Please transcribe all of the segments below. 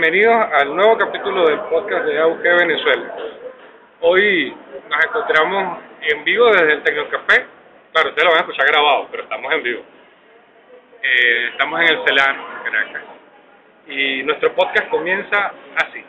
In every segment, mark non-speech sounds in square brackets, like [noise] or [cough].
bienvenidos al nuevo capítulo del podcast de AUG Venezuela. Hoy nos encontramos en vivo desde el Tecnocafé. Claro, ustedes lo van a escuchar grabado, pero estamos en vivo. Eh, estamos en el CELAR, Caracas. Y nuestro podcast comienza así.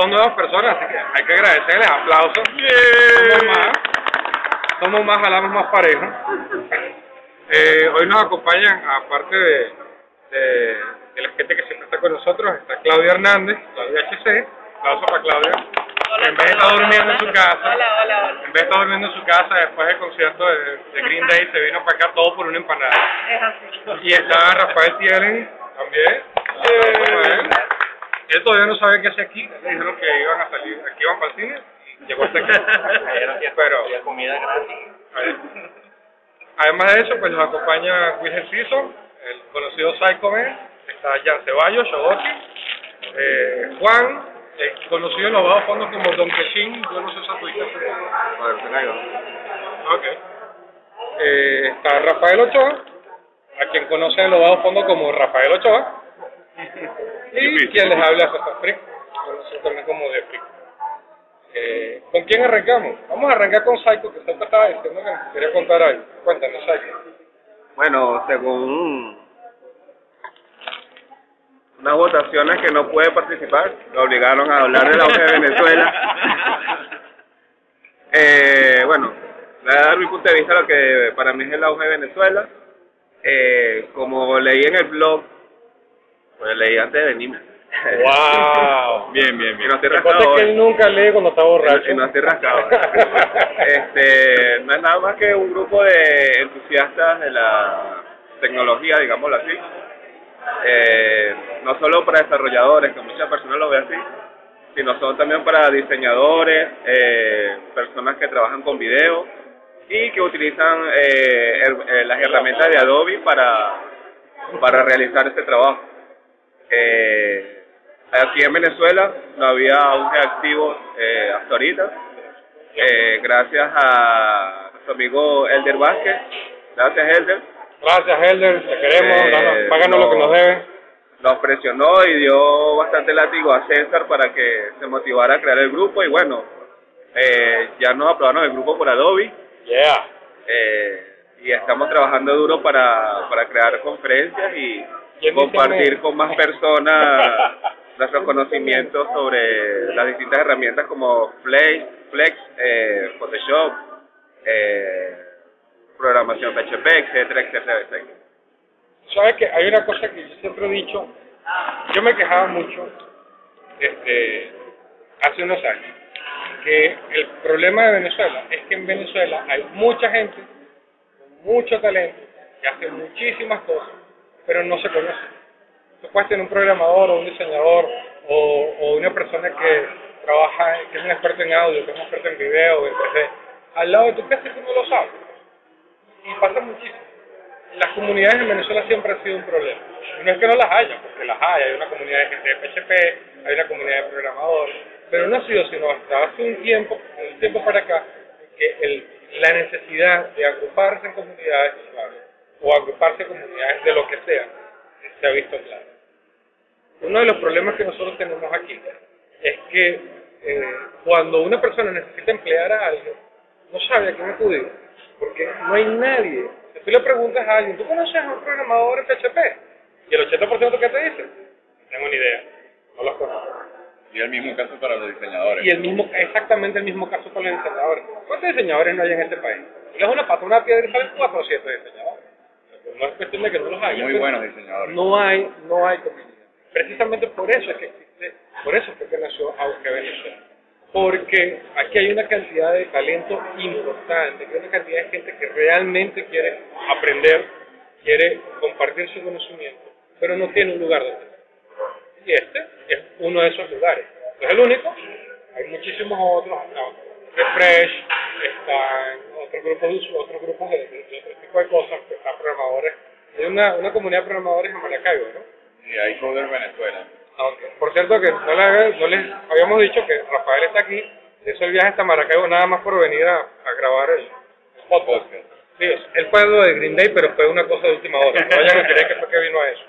Dos nuevas personas, así que hay que agradecerles. Aplausos. Somos más, somos más, jalamos más parejos. Eh, hoy nos acompañan, aparte de, de, de la gente que siempre está con nosotros, está Claudia Hernández, Claudia HC. Aplausos para Claudia. en vez de estar durmiendo en su casa, en vez de estar durmiendo en su casa después del concierto de, de Green Day, se vino para acá todo por una empanada. Es así. Y está Rafael Tielen también. Rafael. Él todavía no sabe qué hace aquí. Le dijeron que iban a salir, aquí iban para el cine y llegó hasta aquí. [laughs] Pero, comida gratis. además de eso, pues nos acompaña Wilhelm Ciso, el conocido Psycho Man. Está Jan Ceballos, Shogoki. Eh, Juan, eh, conocido en los bajos fondos como Don Quechín. Yo no sé esa ubicación. Ok. Eh, está Rafael Ochoa, a quien conocen en los bajos fondos como Rafael Ochoa. Y quien les habla César Frick, también como de Frick. Eh, ¿Con quién arrancamos? Vamos a arrancar con Psycho, que Psycho estaba diciendo que nos quería contar algo. Cuéntanos, Psycho. Bueno, según unas votaciones que no puede participar, lo obligaron a hablar del auge de [laughs] Venezuela. Eh, bueno, voy a dar mi punto de vista lo que para mí es el auge de Venezuela. Eh, como leí en el blog, pues leí antes de venirme. ¡Wow! [laughs] bien, bien, bien. No estoy La cosa rascado es que él nunca lee cuando está borracho. Y no estoy rascado. [laughs] este, no es nada más que un grupo de entusiastas de la tecnología, digámoslo así. Eh, no solo para desarrolladores, que muchas personas lo ven así, sino son también para diseñadores, eh, personas que trabajan con video y que utilizan eh, her- eh, las herramientas de Adobe para, para realizar este trabajo. Eh, aquí en Venezuela no había auge activo eh, hasta ahorita, eh, gracias a nuestro amigo Elder Vázquez. Gracias, Elder. Gracias, Helder. Te queremos. Eh, páganos lo que nos debe. Nos presionó y dio bastante látigo a César para que se motivara a crear el grupo y bueno, eh, ya nos aprobaron el grupo por Adobe Yeah. eh, y estamos trabajando duro para, para crear conferencias y ¿Quién compartir con más personas [laughs] nuestros conocimientos sobre las distintas herramientas como Flex, Flex eh, Photoshop, eh, programación PHP, etcétera, etcétera, etcétera. Sabes que hay una cosa que yo siempre he dicho. Yo me quejaba mucho este, hace unos años que el problema de Venezuela es que en Venezuela hay mucha gente con mucho talento que hace muchísimas cosas, pero no se conoce. Tú puedes tener un programador o un diseñador o, una persona que trabaja, que es un experto en audio, que es un experto en video, en 3D, al lado de tu y tú no lo sabes. Y pasa muchísimo. Las comunidades en Venezuela siempre han sido un problema. Y no es que no las haya, porque las hay. Hay una comunidad de gente de PHP, hay una comunidad de programadores, pero no ha sido sino hasta hace un tiempo, un tiempo para acá, que el, la necesidad de agruparse en comunidades claro, o agruparse comunidades de lo que sea, se ha visto claro. Uno de los problemas que nosotros tenemos aquí es que eh, cuando una persona necesita emplear a alguien, no sabe a quién acudir, porque no hay nadie. Si tú le preguntas a alguien, ¿tú conoces a un programador en PHP? Y el 80% que te dice, no tengo ni idea, no los conozco. Y el mismo caso para los diseñadores. Y el mismo, exactamente el mismo caso con los diseñadores. ¿Cuántos diseñadores no hay en este país? Le das una pata, una piedra y salen cuatro o siete diseñadores. No es cuestión de que no los haya. Muy pero buenos diseñadores. No hay, no hay comunidad. Precisamente por eso es que existe, por eso es que nació Auge Venezuela. Porque aquí hay una cantidad de talento importante, hay una cantidad de gente que realmente quiere aprender, quiere compartir su conocimiento, pero no tiene un lugar donde. Y este es uno de esos lugares. No es el único, hay muchísimos otros, Refresh, están otros grupos otros grupos de, de- otro tipo de cosas, que están programadores. Hay una, una comunidad de programadores en Maracaibo, ¿no? Y hay Coder Venezuela. Ah. Por cierto que no, le- no les habíamos dicho que Rafael está aquí, hizo el viaje hasta Maracaibo nada más por venir a, a grabar el podcast. Sí, él fue lo de Green Day, pero fue una cosa de última hora. No vayan a creer que fue que vino a eso.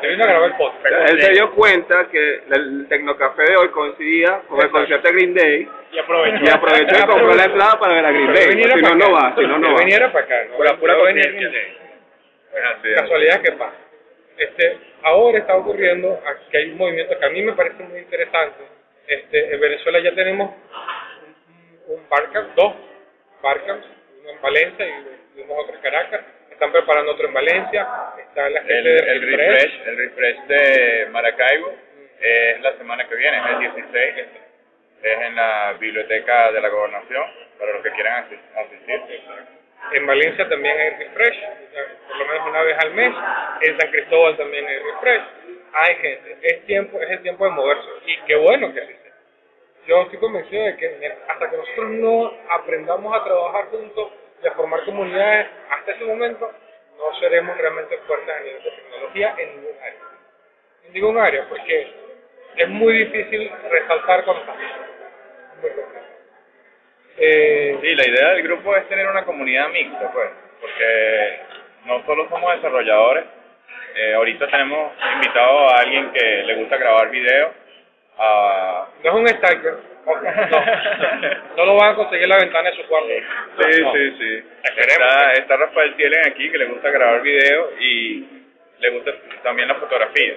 Se vino a grabar el podcast. Él se dio cuenta que el Tecnocafé de hoy coincidía con el concierto de Green Day Y aprovechó. y aprovechó y compró la entrada para ver a Green Day. Si no, no va, si no, no Que va. viniera para acá. ¿no? Pura- pura Va a venir coincidencia. Green Day. Casualidad que pasa. Este, ahora está ocurriendo que hay un movimiento que a mí me parece muy interesante. Este, en Venezuela ya tenemos un, un Barcamp, dos Barcamps, uno en Valencia y uno otro en Caracas. Están preparando otro en Valencia. Está la gente El, de el refresh, el refresh de Maracaibo es la semana que viene, es el 16. Es en la biblioteca de la gobernación, para los que quieran asi- asistir. En Valencia también hay refresh, por lo menos una vez al mes. En San Cristóbal también hay refresh. Hay gente. Es tiempo, es el tiempo de moverse. Y qué bueno que así sea. Yo estoy convencido de que hasta que nosotros no aprendamos a trabajar juntos y a formar comunidades, hasta ese momento no seremos realmente fuertes a nivel de tecnología en ningún área. En ningún área, porque es muy difícil resaltar cuando estás. Muy complicado. Eh, Sí, la idea del grupo es tener una comunidad mixta, pues, porque no solo somos desarrolladores, eh, ahorita tenemos invitado a alguien que le gusta grabar video, a... No es un stalker. No. No lo van a conseguir la ventana de su cuarto. Sí, No. sí, sí. Está, está Rafael Tielen aquí que le gusta grabar video y le gusta también la fotografía.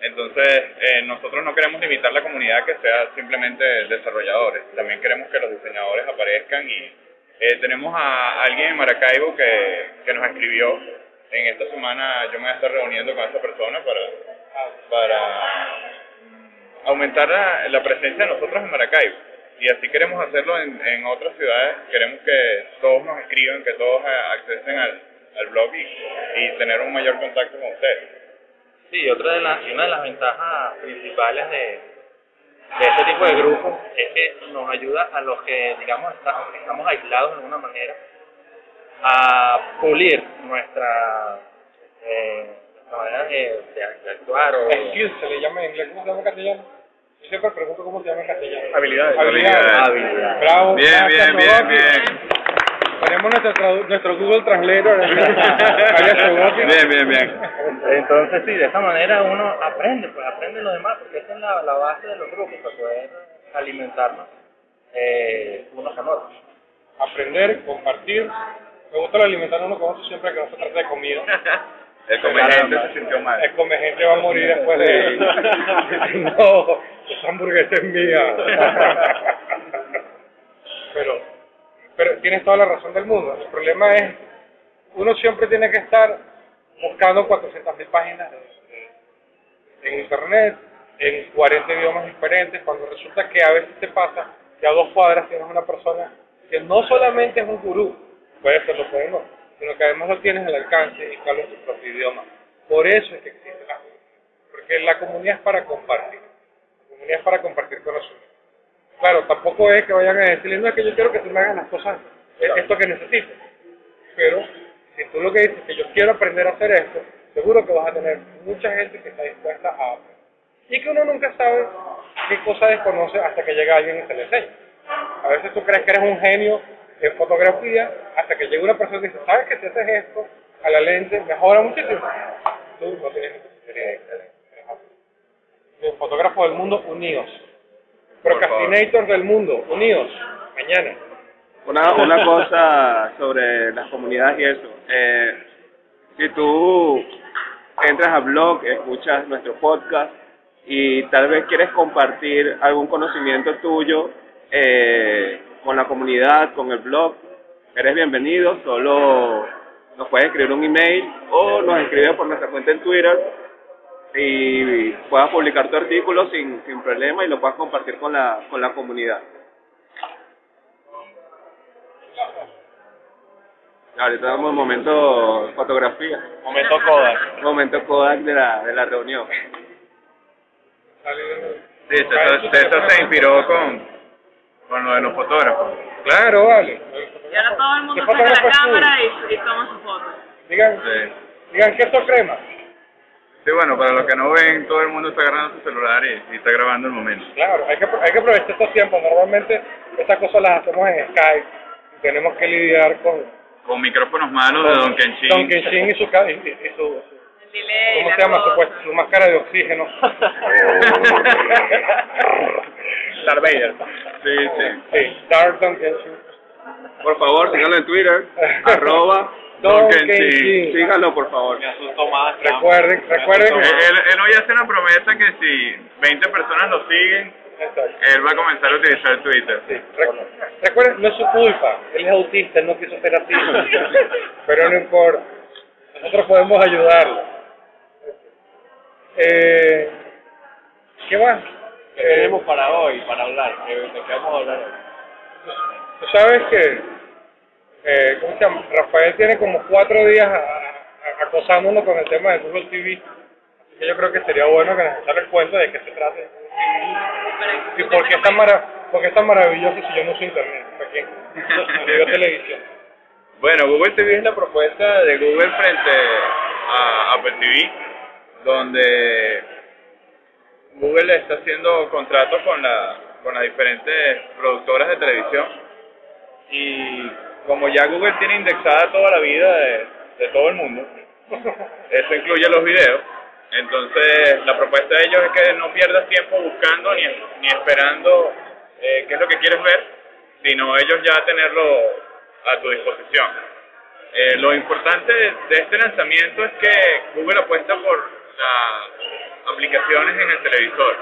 Entonces, eh, nosotros no queremos limitar la comunidad que sea simplemente desarrolladores. También queremos que los diseñadores aparezcan y eh, tenemos a alguien en Maracaibo que, que nos escribió. En esta semana yo me voy a estar reuniendo con esa persona para, para aumentar la, la presencia de nosotros en Maracaibo. Y así queremos hacerlo en, en otras ciudades. Queremos que todos nos escriban, que todos accesen al, al blog y, tener un mayor contacto con ustedes. Sí, otra de las, una de las ventajas principales de, de este tipo de grupos es que nos ayuda a los que, digamos, está- estamos aislados de alguna manera a pulir nuestra, eh, nuestra manera de, de- de actuar o Skills se le llama en inglés, ¿cómo se llama en castellano? Yo siempre pregunto cómo se llama en castellano. Habilidades. Habilidades. habilidad. Bravo. Bien, gracias, bien, bien, bien. Tenemos nuestro, nuestro Google Translator. [laughs] Bien, bien, bien. Entonces sí, de esa manera uno aprende, pues aprende los demás, porque esa es la, la base de los grupos, para poder alimentarnos eh, unos con otros. Aprender, compartir. Me gusta lo alimentar uno con otro siempre que no se trata de comida. [laughs] El comediante se sintió mal. El come gente va a morir después de [laughs] no, esa hamburguesa es mía. [laughs] pero, pero tienes toda la razón del mundo. El problema es, uno siempre tiene que estar buscando 400.000 páginas en internet, en 40 idiomas diferentes, cuando resulta que a veces te pasa que a dos cuadras tienes una persona que no solamente es un gurú, puede serlo, puede no, sino que además lo tienes al alcance y habla en tu propio idioma. Por eso es que existe la comunidad. Porque la comunidad es para compartir. La comunidad es para compartir conocimiento. Claro, tampoco es que vayan a decirle, no es que yo quiero que tú me hagas las cosas, es esto que necesites. Pero si tú lo que dices es que yo quiero aprender a hacer esto, seguro que vas a tener mucha gente que está dispuesta a aprender. Y que uno nunca sabe qué cosa desconoce hasta que llega alguien y se le enseña. A veces tú crees que eres un genio en fotografía hasta que llega una persona y dice, ¿sabes que si haces esto a la lente mejora muchísimo? Tú no tienes. Los fotógrafos del mundo unidos. Procrastinators del mundo unidos. Mañana. Una, una cosa sobre las comunidades y eso. Eh, si tú entras a blog, escuchas nuestro podcast y tal vez quieres compartir algún conocimiento tuyo eh, con la comunidad, con el blog, eres bienvenido. Solo nos puedes escribir un email o nos escribes por nuestra cuenta en Twitter y puedas publicar tu artículo sin, sin problema y lo puedas compartir con la, con la comunidad. Ahorita damos momento fotografía, Momento Kodak. momento Kodak de la, de la reunión. Sí, César, César se inspiró con, con lo de los fotógrafos. Claro, vale. Y ahora todo el mundo ¿Qué saca la cámara y, y toma su foto. Digan, Sí. digan que esto crema. Sí, bueno, para los que no ven, todo el mundo está agarrando su celular y, y está grabando el momento. Claro, hay que, hay que aprovechar estos tiempos. Normalmente estas cosas las hacemos en Skype. y Tenemos que lidiar con Con micrófonos malos de Don Kenshin. Don Kenshin y su, y, su, El delay, ¿cómo se llama? Su, pues, su máscara de oxígeno. [laughs] [laughs] Darth Vader. Sí, sí. Don Kenshin. Por favor, síganlo en Twitter, [laughs] arroba. Kenshin. Síganlo, por favor. Recuerden, recuerden. Él, él- hoy hace una promesa que si 20 personas lo siguen, Exacto. él va a comenzar a utilizar Twitter. Sí, recuerden, no es su culpa. Él es autista, él no quiso ser así. [laughs] Pero no importa. Nosotros podemos ayudarlo. Eh, ¿Qué más? ¿Qué Eh, tenemos para hoy, para hablar? ¿De qué vamos a hablar hoy? Tú sabes que, eh, ¿cómo se llama? Rafael tiene como cuatro días a- a- acosándonos con el tema de Google TV. Así que yo creo que sería bueno que nos echara el cuento de qué se trata. Y por qué es tan, mara por qué es tan maravilloso si yo no uso internet. ¿Para qué? Yo televisión. Bueno, Google TV es la propuesta de Google frente a Apple TV, donde Google está haciendo contratos con, la, con las diferentes productoras de televisión y como ya Google tiene indexada toda la vida de, de todo el mundo, [laughs] eso incluye los videos, entonces la propuesta de ellos es que no pierdas tiempo buscando ni, ni esperando eh, qué es lo que quieres ver, sino ellos ya tenerlo a tu disposición. Eh, lo importante de, de este lanzamiento es que Google apuesta por la aplicaciones en el televisor.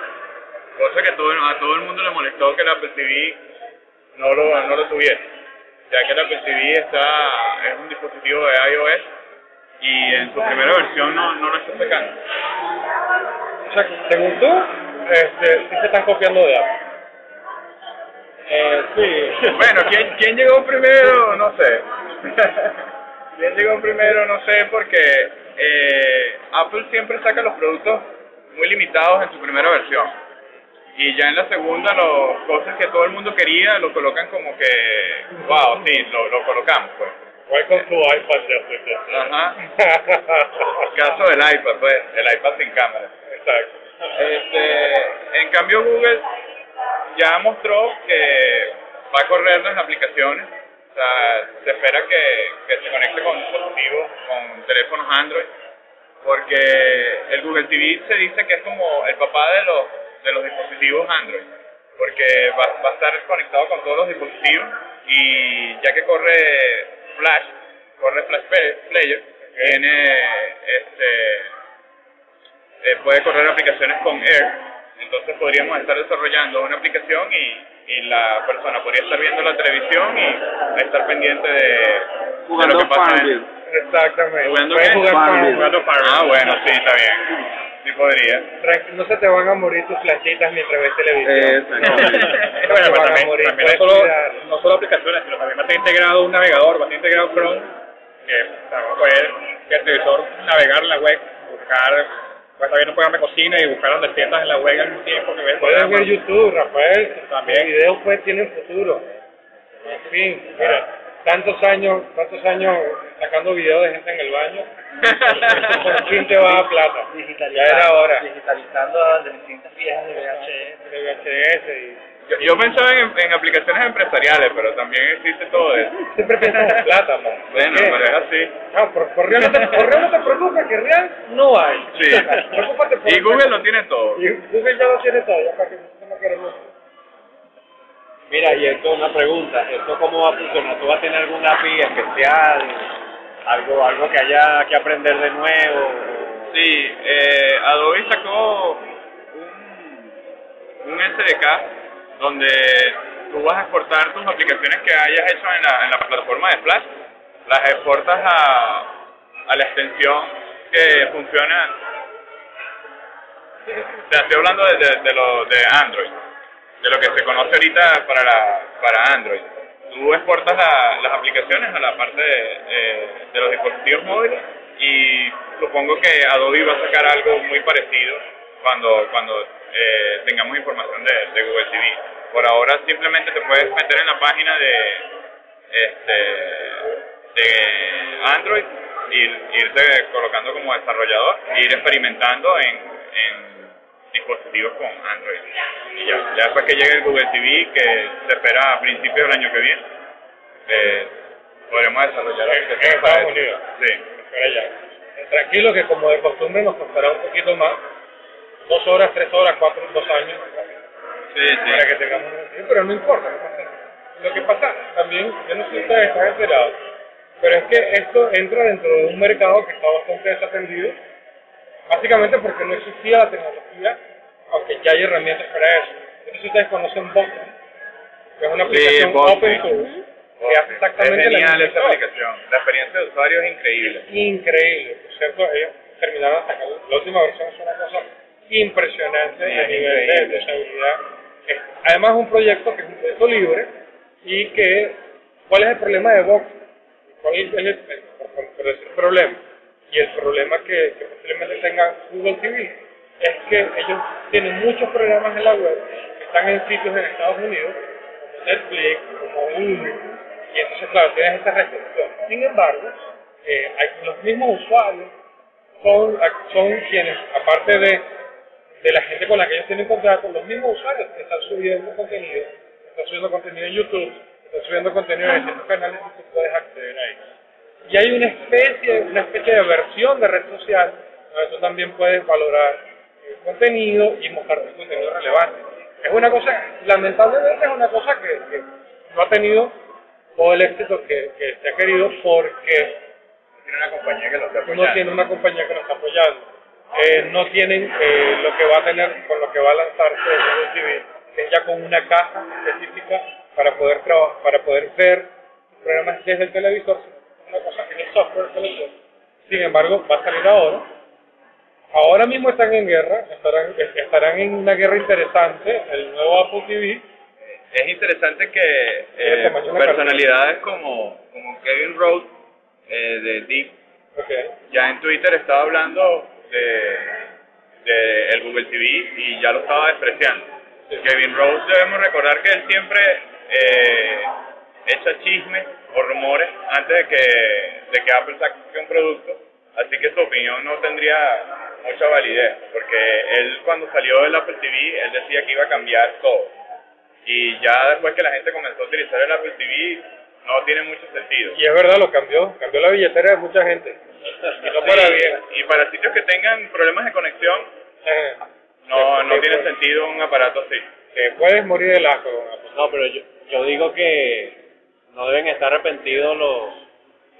Cosa que todo, a todo el mundo le molestó que el Apple TV no lo, no lo tuviera. Ya que el Apple TV está, es un dispositivo de iOS y en su primera versión no, no lo está sacando. O sea, según tú, este, sí se están copiando de Apple. Eh, sí. [laughs] Bueno, ¿quién, ¿quién llegó primero? No sé. [laughs] ¿Quién llegó primero? No sé, porque eh, Apple siempre saca los productos muy limitados en su primera versión. Y ya en la segunda, las cosas que todo el mundo quería, lo colocan como que, wow, sí, lo, lo colocamos, pues. Welcome to iPad yesterday. Ajá. [laughs] Caso del iPad, pues, el iPad sin cámara. Exacto. Este, en cambio Google ya mostró que va a correr las aplicaciones. O sea, se espera que, que se conecte con dispositivos, con teléfonos Android, porque el Google TV se dice que es como el papá de los de los dispositivos Android, porque va, va a estar conectado con todos los dispositivos y ya que corre Flash, corre Flash Play- Player, tiene este eh, puede correr aplicaciones con Air, entonces podríamos estar desarrollando una aplicación y, y la persona podría estar viendo la televisión y estar pendiente de, de lo que pasa en-. Exactamente. ¿Jugando Puedes qué? jugar Farmville. Jugando Farmville. Ah, bueno, sí, está bien. Sí podría. Tranqui- No se te van a morir tus flashitas mientras ves televisión. [laughs] No. [laughs] Bueno, pero también, también no, solo, no solo aplicaciones, sino también va a estar integrado un navegador, va a estar integrado Chrome, que o sea, va a poder que el televisor navegar en la web, buscar, va a estar viendo un programa de cocina y buscar donde sientas en la web al mismo tiempo que ves Puedes ver YouTube, Rafael. También. Los videos pues tienen futuro. En fin, mira, tantos años, tantos años sacando videos de gente en el baño. [laughs] Por fin te va a plata. Ya era hora. Digitalizando de distintas piezas de VHS. De VHS y Yo, yo pensaba en, en aplicaciones empresariales, pero también existe todo eso. [laughs] siempre piensas en plata, man. ¿Por Bueno, qué? pero es así. No, por, por real no te, por real no te preocupes, que real no hay. Sí. Preocúpate por Y Google lo tiene todo. Y Google ya lo tiene todo, ya para que no queremos. Mira, y esto es una pregunta, ¿esto cómo va a funcionar? ¿Tú vas a tener algún API especial? ¿Algo algo que haya que aprender de nuevo? Sí, eh, Adobe sacó un, un SDK donde tú vas a exportar tus aplicaciones que hayas hecho en la, en la plataforma de Flash, las exportas a, a la extensión que funciona. Te estoy hablando de, de, de lo de Android, de lo que se conoce ahorita para la, para Android. Tú exportas la- las aplicaciones a la parte de, eh, de los dispositivos móviles y supongo que Adobe va a sacar algo muy parecido cuando cuando eh, tengamos información de, de Google TV. Por ahora simplemente te puedes meter en la página de este de Android y irte colocando como desarrollador e ir experimentando en, en dispositivos con Android. Y ya, ya después que llegue el Google TV, que se espera a principios del año que viene, eh, podremos desarrollar aplicaciones en para Estados. Unidos. Sí. Eh, Tranquilo que como de costumbre nos costará un poquito más. Dos horas, tres horas, cuatro, dos años. Sí, sí. Para que tengamos pero no importa. no pasa nada. Lo que pasa también, yo no sé si ustedes están enterados, pero es que esto entra dentro de un mercado que está bastante desatendido, básicamente porque no existía la tecnología, aunque ya hay herramientas para eso. Entonces ustedes conocen Box, que es una aplicación Box, open sí. source, que hace exactamente es genial esa aplicación. La experiencia de usuario es increíble. increíble. Por cierto, ellos terminaron sacar la última versión, es una cosa impresionante Sí, a nivel de, de seguridad. Es- además es un proyecto que es un proyecto libre y que, ¿cuál es el problema de Vox? ¿Cuál es el, el- por decir problema? Y el problema que, posiblemente tenga Google TV es que ellos tienen muchos programas en la web que están en sitios en Estados Unidos, como Netflix, como Hulu, y entonces, claro, tienes esta restricción. Sin embargo, eh, los mismos usuarios son, quienes, aparte de, de la gente con la que ellos tienen contrato, los mismos usuarios que están subiendo contenido, están subiendo contenido en YouTube, están subiendo contenido en distintos canales y tú puedes acceder a ellos. Y hay una especie, una especie de versión de red social donde tú también puedes valorar el contenido y mostrar tu contenido relevante. Es una cosa, lamentablemente es una cosa que, que no ha tenido todo el éxito que, que se ha querido porque Tiene una compañía que lo está no tiene una compañía que lo está apoyando. eh, no tienen eh, lo que va a tener con lo que va a lanzarse el TV, es ya con una caja específica para poder trabajar, para poder ver programas desde el televisor, una cosa que el software. Sin embargo, va a salir ahora. Ahora mismo están en guerra, estarán, estarán en una guerra interesante, el nuevo Apple TV, Es interesante que eh, personalidades como, como Kevin Rhodes eh, de Deep ya en Twitter estaba hablando de, de el Google TV y ya lo estaba despreciando. Kevin Rose debemos recordar que él siempre eh, echa chismes o rumores antes de que, de que Apple saque un producto, así que su opinión no tendría mucha validez, porque él cuando salió del Apple TV, él decía que iba a cambiar todo. Y ya después que la gente comenzó a utilizar el Apple TV, no tiene mucho sentido. y es verdad, lo cambió, cambió la billetera de mucha gente. Y no para Sí, bien. Y para sitios que tengan problemas de conexión, Eh, no, no tiene pues. sentido un aparato así. te puedes morir de asco con Apple. No, pero yo, yo digo que no deben estar arrepentidos los,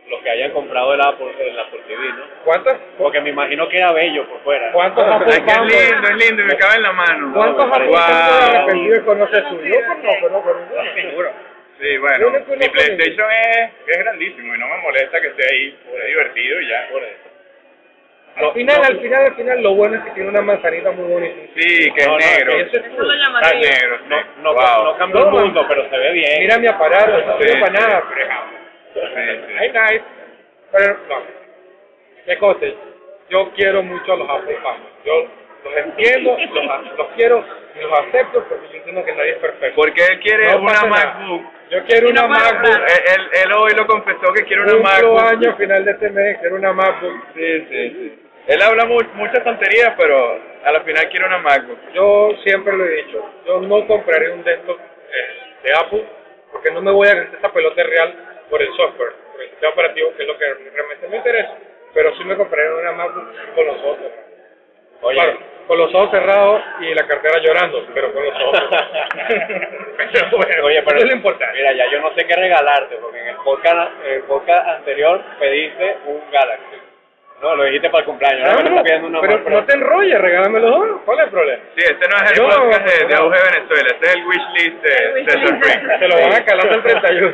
los que hayan comprado el Apple, el Apple TV, ¿no? ¿Cuántos? Porque me imagino que era bello por fuera. ¿Cuántos Apple que es lindo, es lindo, y me cabe en la mano. ¿Cuántos Apple wow. arrepentidos conoces tú? Yo conozco, no conozco ninguno. Sí, bueno, mi PlayStation es, es grandísimo y no me molesta que esté ahí, es divertido y ya. Al final, al final, al final, lo bueno es que tiene una manzanita muy bonita. Sí, que No, no, es negro. Eso es Eso lo Está llamaría. negro, sí. No, no, Wow. no cambia el No, mundo, pero se ve bien. Mira mi aparato, no Sí, sirve para sí. nada. Ay, nice. Pero, no. ¿Qué cosa? Yo quiero mucho a los Apple fans. Yo los entiendo, [laughs] los, los quiero y los acepto porque yo entiendo que nadie es perfecto. Porque él quiere No una. MacBook. Yo quiero una no MacBook. Él, él, él hoy lo confesó que quiere una MacBook. año a final de este mes, quiero una MacBook. Sí, sí, sí. Él habla mu muchas tonterías, pero a la final quiere una MacBook. Yo siempre lo he dicho, yo no compraré un desktop eh, de Apple porque no me voy a gastar esa pelota real por el software, por el sistema operativo, que es lo que realmente me interesa. Pero sí me compraré una MacBook con los ojos cerrados. Oye. Claro, con los ojos cerrados y la cartera llorando, pero con los ojos. [laughs] Pero bueno, Oye, pero eso es lo importante. Mira, ya yo no sé qué regalarte, porque en el podcast, el podcast anterior pediste un Galaxy. No, lo dijiste para el cumpleaños. Ah, no, pidiendo una pero no te enrolles, regálame los dos. ¿Cuál es el problema? Sí, este no es el Yo- podcast de, de no. Auge Venezuela, este es el wishlist de Cesar Freak. Se lo van a calar hasta el 31.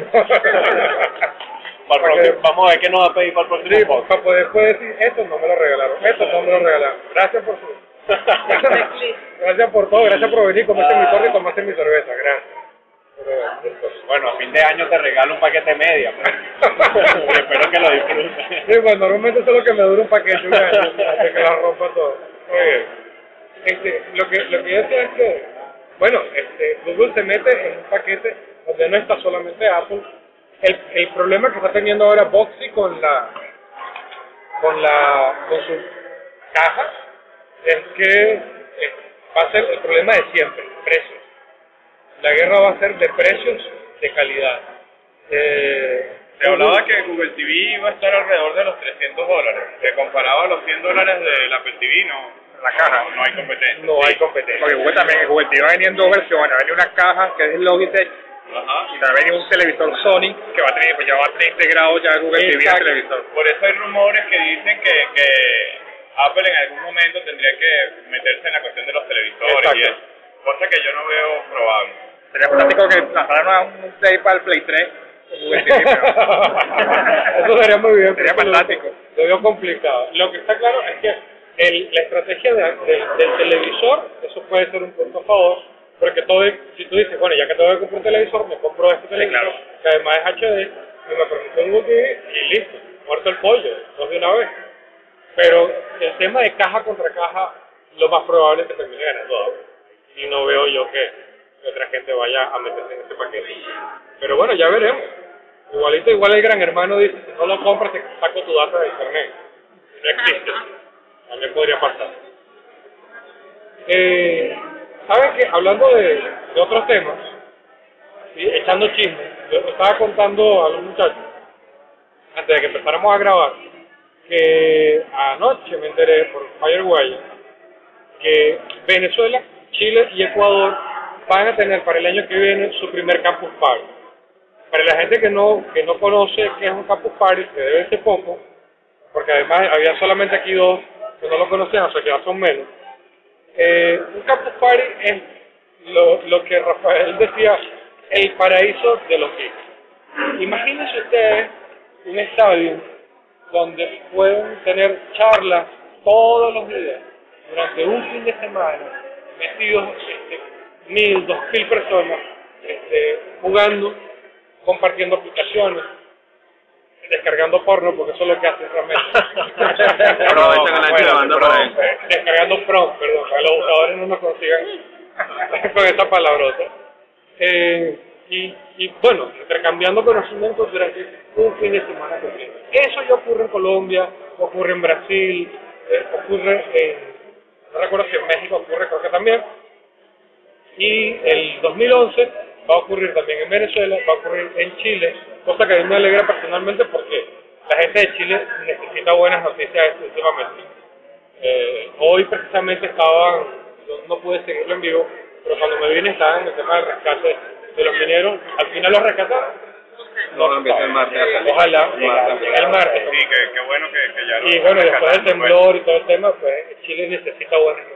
Para el próximo- vamos a ver qué nos va a pedir para el próximo Sí, para poder después decir, esto no me lo regalaron, esto no me lo regalaron. Gracias por su... [laughs] gracias por todo, gracias por venir, comerse mi torre y tomarse mi cerveza, gracias. Bueno, a fin de año te regalo un paquete media. pues. Y [laughs] espero que lo disfrutes. Sí, pues normalmente eso es lo que me dura un paquete, un año, hasta que la rompa todo. Oye, este, lo que, lo que yo decía es que, bueno, este, Google se mete en un paquete donde no está solamente Apple. El, el problema que está teniendo ahora Boxy con la, con la, con su caja, es que eh, va a ser el problema de siempre, precios. La guerra va a ser de precios de calidad. Eh, Se hablaba que Google TV iba a estar alrededor de los 300 dólares, que comparado a los 100 dólares del Apple TV, no, La caja. no hay competencia. no hay competencia. Porque Google también, Google TV va a venir en dos versiones. Va a venir una caja que es el Logitech Ajá. y también va a venir un televisor Sony que va a tener, pues ya va a tener integrado ya Google TV en el Exacto. televisor. Por eso hay rumores que dicen que, que Apple en algún momento tendría que meterse en la cuestión de los televisores y Exacto. eso. Cosa que yo no veo probable. Sería fantástico que lanzaran un play para el Play 3 con Google TV. pero- [laughs] Eso sería muy bien. Sería lo- fantástico. Lo veo complicado. Lo que está claro es que el- la estrategia de- del- del televisor, eso puede ser un punto a favor, porque todo, si tú dices, bueno, ya que tengo que comprar un televisor, me compro este televisor, claro. que además es HD, y me permite un TV, y listo, muerto el pollo, dos de una vez. Pero el tema de caja contra caja, lo más probable es que termine ganando. Y no veo yo que, que otra gente vaya a meterse en ese paquete. Pero bueno, ya veremos. Igualito, igual el gran hermano dice, si no lo compras, te saco tu data de internet. No existe. También podría pasar. Eh, ¿Saben qué? Hablando de, de otros temas, ¿sí? echando chismes, yo estaba contando a los muchachos, antes de que empezáramos a grabar, que anoche me enteré por Firewire que Venezuela, Chile y Ecuador van a tener para el año que viene su primer Campus Party. Para la gente que no que no conoce qué es un Campus Party, que debe ser poco, porque además había solamente aquí dos que no lo conocían, o sea que ya son menos. Eh, un campus party es lo, lo que Rafael decía, el paraíso de los geeks. Imagínense ustedes un estadio donde pueden tener charlas todos los días durante un fin de semana, metidos este, mil, dos mil personas este, jugando, compartiendo aplicaciones, descargando porno, porque eso es lo que hacen realmente. [laughs] Descargando prom, perdón, para los usadores no nos consigan [laughs] con esa palabrota. Eh, y, y bueno, intercambiando conocimientos durante un fin de semana completo. Eso ya ocurre en Colombia, ocurre en Brasil, eh, ocurre en, no recuerdo si en México ocurre, creo que también. Y el 2011 va a ocurrir también en Venezuela, va a ocurrir en Chile, cosa que a mí me alegra personalmente porque la gente de Chile necesita buenas noticias últimamente. Eh, hoy precisamente estaban, no, no pude seguirlo en vivo, pero cuando me vine estaban en el tema del rescate de los mineros, al final los rescataron. No, empieza el martes. Ojalá, Martes. el martes. Sí, que, que bueno que, que ya lo Y bueno, después del rescataron, temblor y todo el tema, pues Chile necesita buenas noticias.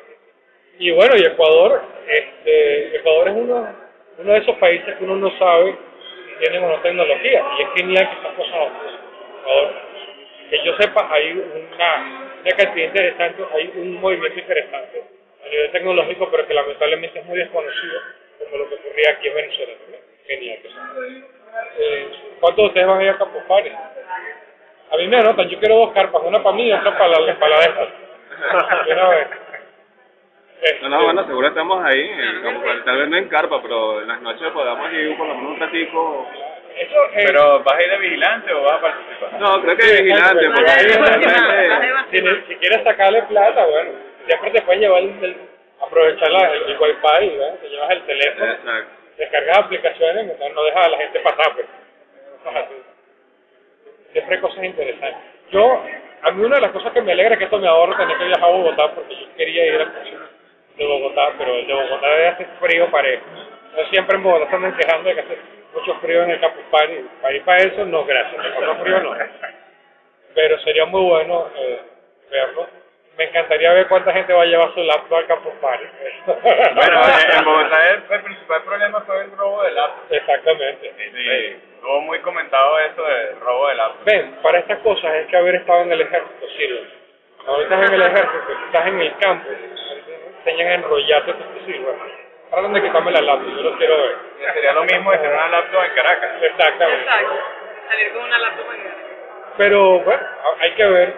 Y bueno, y Ecuador, este, Ecuador es uno, uno de esos países que uno no sabe si tienen o no tecnología. Y es genial que estas cosas. Ecuador, que yo sepa, hay una, una cantidad interesante, hay un movimiento interesante a nivel tecnológico, pero que lamentablemente es muy desconocido, como lo que ocurría aquí en Venezuela. Genial que. Eh, ¿Cuántos de ustedes van a ir a Campus Party? A mí me anotan, yo quiero dos carpas, una para mí otra para la, para la. De una vez. No, no, bueno, seguro estamos ahí, Campo Party. tal vez no en carpa, pero en las noches podamos ir por lo menos un ratico. Eso, eh, Pero ¿vas a ir de vigilante o vas a participar? No, creo que vigilante, porque ahí realmente... si, quieres sacarle plata, bueno, siempre te pueden llevar el, aprovechar la, el, el wifi, ¿verdad? te llevas el teléfono, Exacto. descargas aplicaciones, entonces no dejas a la gente pasar, pues. Siempre hay cosas interesantes. Yo, a mí una de las cosas que me alegra es que esto me ahorra tener que viajar a Bogotá, porque yo quería ir al próximo de Bogotá, pero el de Bogotá debe hacer frío parejo. Yo siempre en Bogotá andan quejando de que hace mucho frío en el Campus Party. Para ir para eso, no, gracias. Pasar frío, no. Pero sería muy bueno eh, verlo. Me encantaría ver cuánta gente va a llevar su laptop al Campus Party. Bueno, [laughs] en, Bogotá el, el principal problema fue el robo del laptop. Exactamente. Sí, estuvo muy comentado eso del robo del laptop. Ven, para estas cosas hay que haber estado en el ejército, sirve. Cuando estás en el ejército, estás en el campo, te enseñan a enrollarte tus fusil, bueno. Tratan de quitarme la laptop, yo lo quiero ver. Sería lo mismo de tener una laptop en Caracas. Exactamente. Exacto. Salir con una laptop en Pero bueno, hay que ver,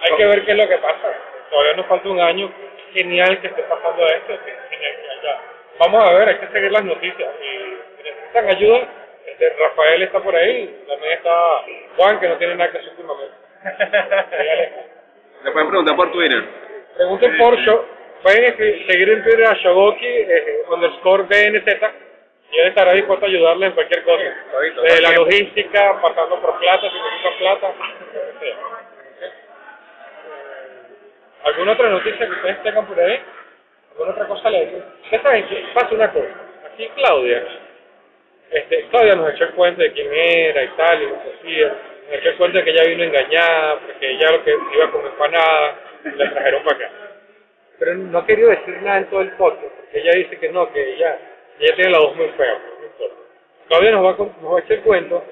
hay que ver qué es lo que pasa. Todavía nos falta un año. Genial que esté pasando esto, genial que haya. Vamos a ver, hay que seguir las noticias. Y si necesitan ayuda, este, Rafael está por ahí, también está Juan, que no tiene nada que hacer últimamente. [laughs] Le pueden preguntar por Twitter. Pregunten por show. Pueden seguir en Twitter a Shogoki, eh, underscore BNZ, y él estará dispuesto a ayudarle en cualquier cosa. Desde la logística, pasando por plata, si necesitan plata. Sí. ¿Alguna otra noticia que ustedes tengan por ahí? ¿Alguna otra cosa le ¿Qué saben? qué? Pasa una cosa. Aquí Claudia, este, Claudia nos echó el cuento de quién era y tal, y nos decía, nos el cuento de que ella vino engañada, porque ella lo que iba con empanada, y la trajeron para acá. Pero no ha querido decir nada en todo el podcast, porque ella dice que no, que ella, ella tiene la voz muy fea. no importa. Claudia nos va, a, nos va a echar el cuento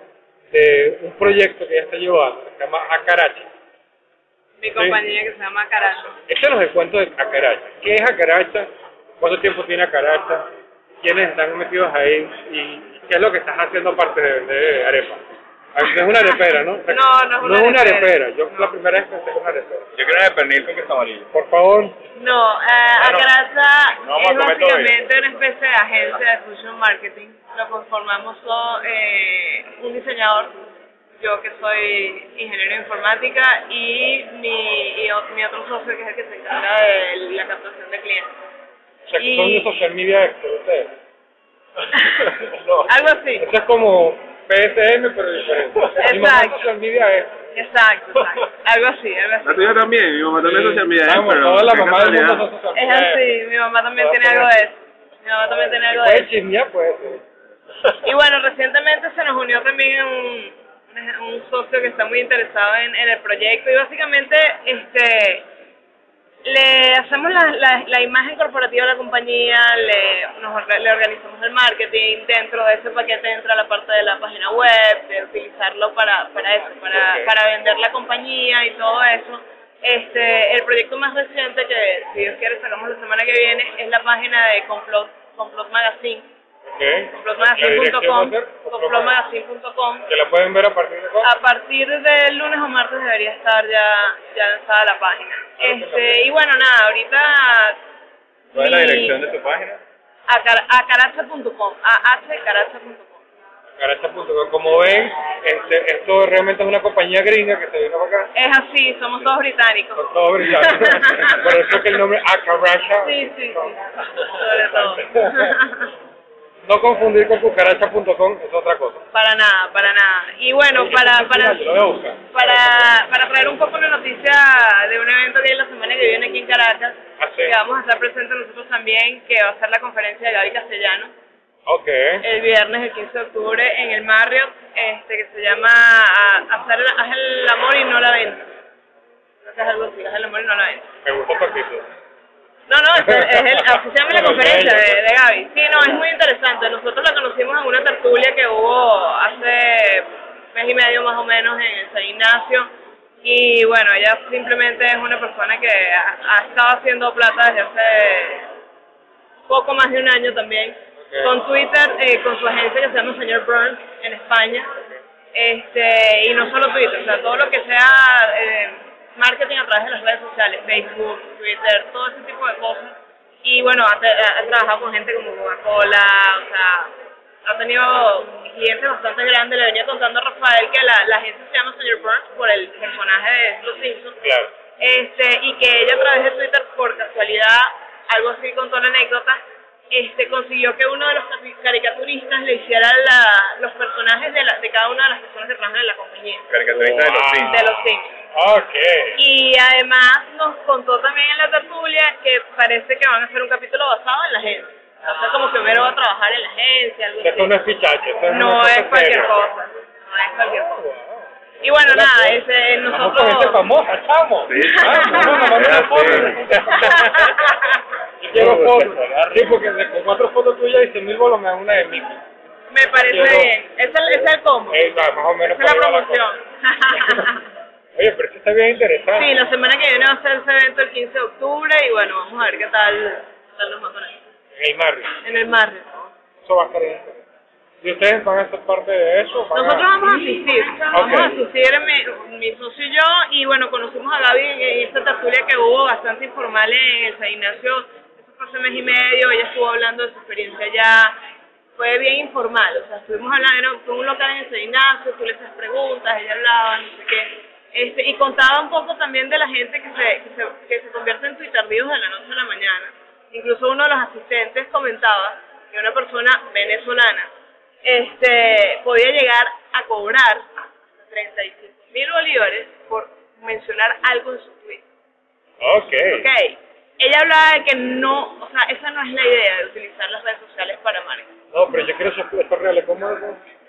de un proyecto que ella está llevando, que se llama Acarachi. Mi compañía que se llama Caracho. Échanos el cuento de Acaracha. ¿Qué es Acaracha? ¿Cuánto tiempo tiene Acaracha? ¿Quiénes están metidos ahí? ¿Y qué es lo que estás haciendo aparte de vender arepa? No es una arepera, ¿no? [laughs] No, no es una una arepera. Yo la primera vez pensé que una arepera. Yo quiero una de pernil con queso amarillo. Por favor, No, eh, Bueno, Acaraza no es básicamente una especie de agencia de fusion marketing. Lo conformamos todo, eh, un diseñador, yo que soy ingeniero de informática y mi, y mi otro socio que es el que se encarga de la captación de clientes. o sea, que son de social media extra ustedes. [laughs] [laughs] No. Algo así. Eso es como PSM, pero diferente. Mi mamá Exacto. social media es. Exacto, exacto. Algo así, algo así. La tuya también, mi mamá también es social media, Vamos, pero toda la qué mamá del mundo Es así, mi mamá también Todas tiene algo de eso. Mi mamá también tiene algo de eso. chismear, ser. Y bueno, recientemente se nos unió también un, un socio que está muy interesado en, en el proyecto y básicamente este Le hacemos la, la, la imagen corporativa de la compañía, le, nos, le organizamos el marketing, dentro de ese paquete entra la parte de la página web, de utilizarlo para, para eso, para, para vender la compañía y todo eso. Este, el proyecto más reciente que, si Dios quiere, sacamos la semana que viene, es la página de Complot, Complot Magazine, Ok. La dirección va a complotmagazine.com, ser complotmagazine.com. que la pueden ver a partir de cuándo. A partir del lunes o martes debería estar ya, ya lanzada la página. Este, y bueno, nada, ahorita... ¿Cuál es la dirección de tu página? Acar- Acaracha.com, ahcaracha.com. Caracha.com. Como ven, este, esto realmente es una compañía gringa que se vino para acá. Es así, somos todos británicos. Son todos británicos. [laughs] Por eso que el nombre Acaracha. Sí, sí, sí, sobre todo. [laughs] No confundir con cucaracha.com, es otra cosa. para nada, para nada. Y bueno, para, para, para, para traer un poco una noticia de un evento que hay la semana que viene aquí en Caracas, Ah, sí. que vamos a estar presentes nosotros también, que va a ser la conferencia de Gaby Castellano. Ok. el viernes el 15 de octubre en el Marriott este que se llama hacer el, haz el amor y no la venta creo que es algo así haz el amor y no la venta Me gustó. No no es, el- es el, así se llama la [laughs] conferencia de, de Gaby. Sí no es muy interesante. Nosotros la conocimos en una tertulia que hubo hace mes y medio más o menos en San Ignacio. Y bueno ella simplemente es una persona que ha, ha estado haciendo plata desde hace poco más de un año también. Con Twitter, eh, con su agencia que se llama Señor Burns en España, este y no solo Twitter, o sea, todo lo que sea eh, marketing a través de las redes sociales, Facebook, Twitter, todo ese tipo de cosas. Y bueno, ha, ha- ha trabajado con gente como Coca-Cola, o sea, ha tenido clientes bastante grandes. Le venía contando a Rafael que la, la agencia se llama Señor Burns por el personaje de Los Simpsons Claro. este y que ella a través de Twitter por casualidad algo así contó la anécdota este consiguió que uno de los cari- caricaturistas le hiciera la, los personajes de, la, de cada una de las personas que trabajan en la compañía Caricaturista de los Wow. Sims. de los Simpsons Ok. y además nos contó también en la tertulia que parece que van a hacer un capítulo basado en la agencia o sea como que Homero va a trabajar en la agencia algo Esto no es así esto no es cualquier seria. cosa no es cualquier cosa y bueno nada ese Vamos con nosotros famosa, chamo. Sí. Es vamos, así. fotos. Yo quiero fotos. Sí, porque con cuatro fotos tuyas y 100 mil bolos me dan una de mí. Me parece bien. Ese es el, ese es el combo. Eh, va, más o menos Esa es la va la promoción. cosa. Oye, pero esto está bien interesante. sí, la semana que viene va a ser ese evento el 15 de octubre y bueno, vamos a ver qué tal, qué tal nos va con eso. En el Marriott. En el Marriott. Eso va a estar bien. ¿Y ustedes van a ser parte de eso? ¿Van Nosotros vamos a asistir, vamos Ok. a asistir mi, mi socio y yo y bueno, conocimos a Gaby en, esta tertulia que hubo bastante informal en el San Ignacio, eso fue hace mes y medio, ella estuvo hablando de su experiencia allá, fue bien informal, o sea, estuvimos hablando, fue un local en el San Ignacio, tú le hacías preguntas, ella hablaba, no sé qué, este, y contaba un poco también de la gente que se, que se, que se convierte en tuitardivos de la noche a la mañana, incluso uno de los asistentes comentaba que una persona venezolana este podía llegar a cobrar hasta 35 mil bolívares por mencionar algo en su tweet. Ok. Ok, ella hablaba de que no, o sea, esa no es la idea de utilizar las redes sociales para marketing. No, pero yo quiero esos estos reales. ¿Cómo es?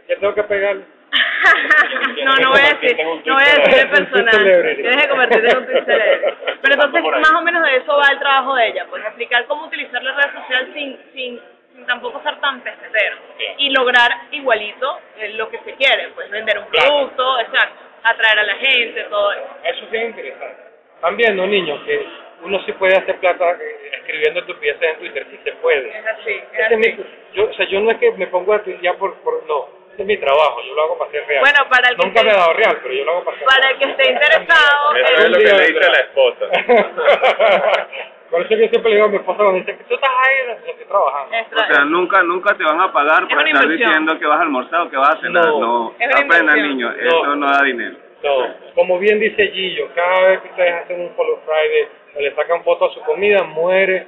Yo tengo que pegar. [laughs] no, no voy a decir, no voy a decir el personal. [laughs] Tienes que convertirte en un celebrity. Pero entonces, más o menos de eso va el trabajo de ella, pues explicar cómo utilizar las redes sociales sin, sin, sin tampoco ser tan pestetero y lograr igualito eh, lo que se quiere, pues vender un producto, exacto, atraer a la gente, todo eso. Eso es interesante. Están viendo, niños, que uno sí puede hacer plata eh, escribiendo estupideces en Twitter, sí se puede. Es así, es Ese es mi- yo, o sea, yo no es que me pongo a tuitear por, por, no, ese es mi trabajo, yo lo hago para ser real. Bueno, para el que Nunca me he dado real, pero yo lo hago para ser Para el que esté interesado, Eso es lo que día le de dice a la esposa. [laughs] Por eso yo siempre le digo a mi esposa cuando dice que tú estás ahí, yo estoy trabajando. extra- O sea, nunca, nunca te van a pagar Es por estar inversión. diciendo que vas a almorzar o que vas a cenar. No. No, Es No. eso no da dinero. No, como bien dice Gillo, cada vez que ustedes hacen un Follow Friday o le sacan foto a su comida, muere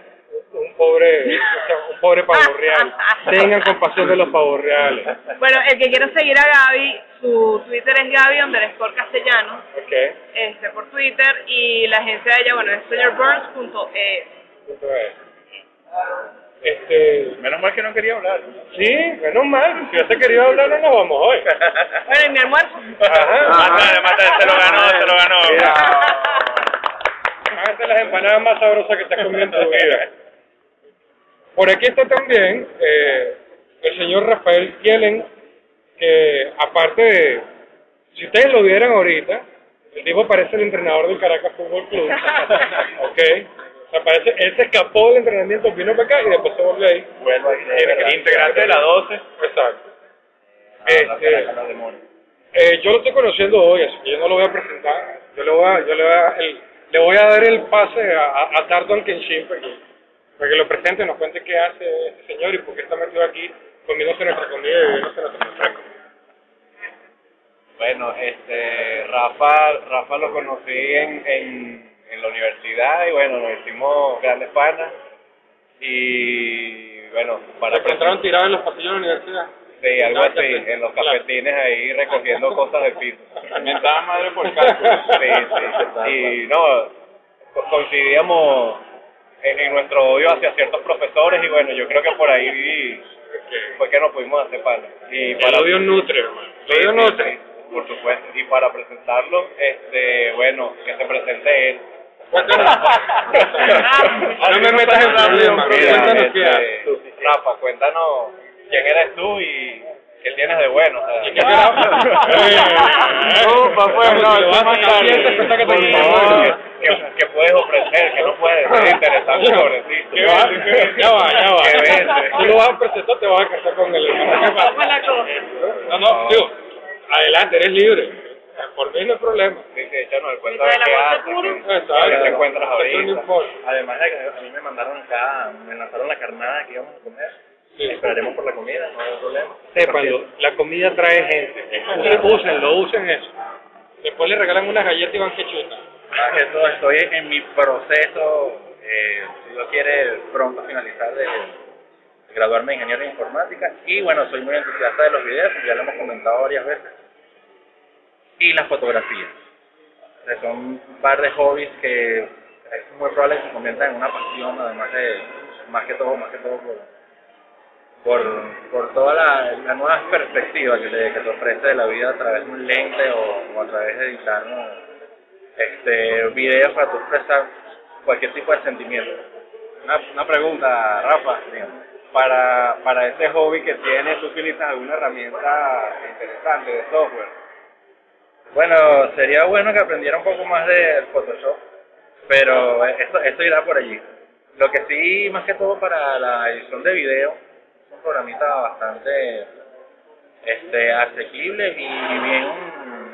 un pobre, o sea, un pobre pavo real. Tengan compasión de los pavos reales. bueno, el que quiera seguir a Gaby, su Twitter es Gaby underscore castellano, Ok. este, por Twitter, y la agencia de ella, bueno, es señorburns.es. Este, Menos mal que no quería hablar. sí, menos mal. Si hubiese querido hablar, no nos vamos hoy. [laughs] Bueno, y mi almuerzo. Ajá. Mátale, mátale, se lo ganó, se lo ganó. Ah, de las empanadas más sabrosas que te has comido en tu vida. Por aquí está también eh, el señor Rafael Kielen, que aparte de, si ustedes lo vieran ahorita, el tipo parece el entrenador del Caracas Fútbol Club, [laughs] ¿ok? Parece, él se escapó del entrenamiento, vino para acá y después se volvió ahí. Bueno, integrante de la 12. Exacto. Ah, Este, eh, yo lo estoy conociendo hoy, así que yo no lo voy a presentar. Yo le voy a, yo le voy a, el- le voy a dar el pase a, a, a Kenshin para que, para que lo presente nos cuente qué hace este señor y por qué está metido aquí comiéndose nuestra comida y bebiéndose nuestra refresco. Bueno, este, Rafa, Rafa lo conocí en, en, en la universidad y bueno, nos hicimos grandes panas y bueno, para ¿Se encontraron tirados en los pasillos de la universidad? Sí, algo así, en los cafetines ahí recogiendo cosas del piso. Mentada madre por cálculo. Sí, sí. Y no, co- coincidíamos en, en nuestro odio hacia ciertos profesores y bueno, yo creo que por ahí fue que nos pudimos hacer panas. Y El odio nutre, hermano. El Sí, odio sí, nutre. sí, por supuesto. Y para presentarlo, este, bueno, que se presente él. No me metas en problemas, cuéntanos qué este, haces. Rafa, cuéntanos quién eres tú y qué tienes de bueno. o sea. ¿Y qué [laughs] [laughs] No, pa' afuera, no, Si lo eso vas es a más tarde. sacar, Cuenta que ¿Qué, qué puedes ofrecer? ¿Qué no puedes? Es [laughs] interesante sobre ti. ¿Qué va? Ya va, ya va. ¿Qué? Tú lo vas a presentar, te vas a casar con él. ¿Qué? No, no, digo, adelante, eres libre. Por mí no hay problema. Sí, sí, échanos el cuento ¿Y de qué haces, qué- qué te encuentras Eso ahorita. Además de que a mí me mandaron acá, me lanzaron la carnada que íbamos a comer. Sí. Esperaremos por la comida, no hay problema. Sépanlo, la comida trae gente. Usen- Úsenlo, usen eso. Después le regalan unas galletas y van que chutan. Más que todo estoy en mi proceso, eh, si Dios quiere pronto finalizar de, de graduarme de ingeniero en informática y bueno, soy muy entusiasta de los videos, ya lo hemos comentado varias veces, y las fotografías. O sea, son un par de hobbies que es muy probable que se conviertan en una pasión, además de, más que todo, más que todo por, por, por toda la, la nueva perspectiva que te, que te ofrece la vida a través de un lente o, a través de editar este, videos para tú expresar cualquier tipo de sentimiento. Una, una pregunta, Rafa. Para, para ese hobby que tienes, ¿tú utilizas alguna herramienta interesante de software? Bueno, sería bueno que aprendiera un poco más de Photoshop, pero esto, irá por allí. Lo que sí, más que todo para la edición de video, es un programita bastante este, asequible y bien,